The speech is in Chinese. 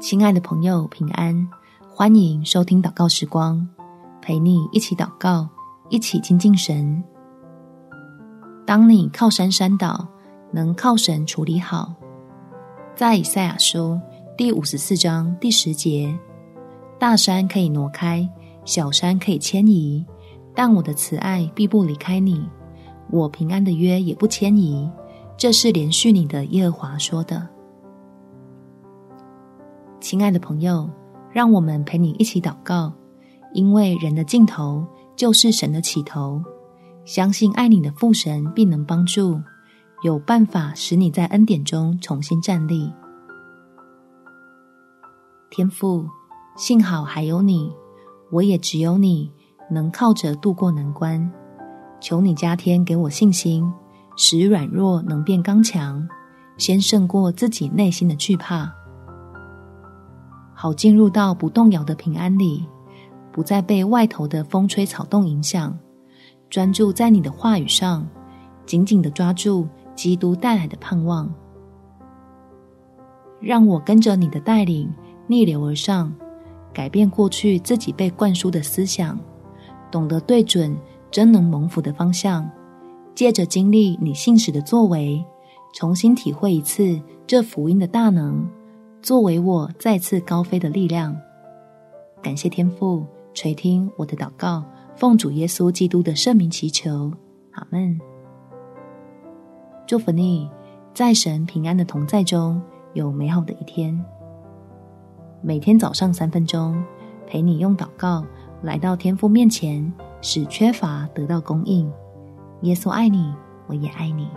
亲爱的朋友，平安！欢迎收听祷告时光，陪你一起祷告，一起亲近神。当你靠山山倒，能靠神处理好。在以赛亚书第五十四章第十节，大山可以挪开，小山可以迁移，但我的慈爱必不离开你，我平安的约也不迁移。这是连续你的耶和华说的。亲爱的朋友，让我们陪你一起祷告，因为人的尽头就是神的起头。相信爱你的父神必能帮助，有办法使你在恩典中重新站立。天父，幸好还有你，我也只有你能靠着度过难关。求你加添给我信心，使软弱能变刚强，先胜过自己内心的惧怕。好进入到不动摇的平安里，不再被外头的风吹草动影响，专注在你的话语上，紧紧的抓住基督带来的盼望。让我跟着你的带领逆流而上，改变过去自己被灌输的思想，懂得对准真能蒙福的方向，借着经历你信使的作为，重新体会一次这福音的大能。作为我再次高飞的力量，感谢天父垂听我的祷告，奉主耶稣基督的圣名祈求，阿门。祝福你，在神平安的同在中有美好的一天。每天早上三分钟，陪你用祷告来到天父面前，使缺乏得到供应。耶稣爱你，我也爱你。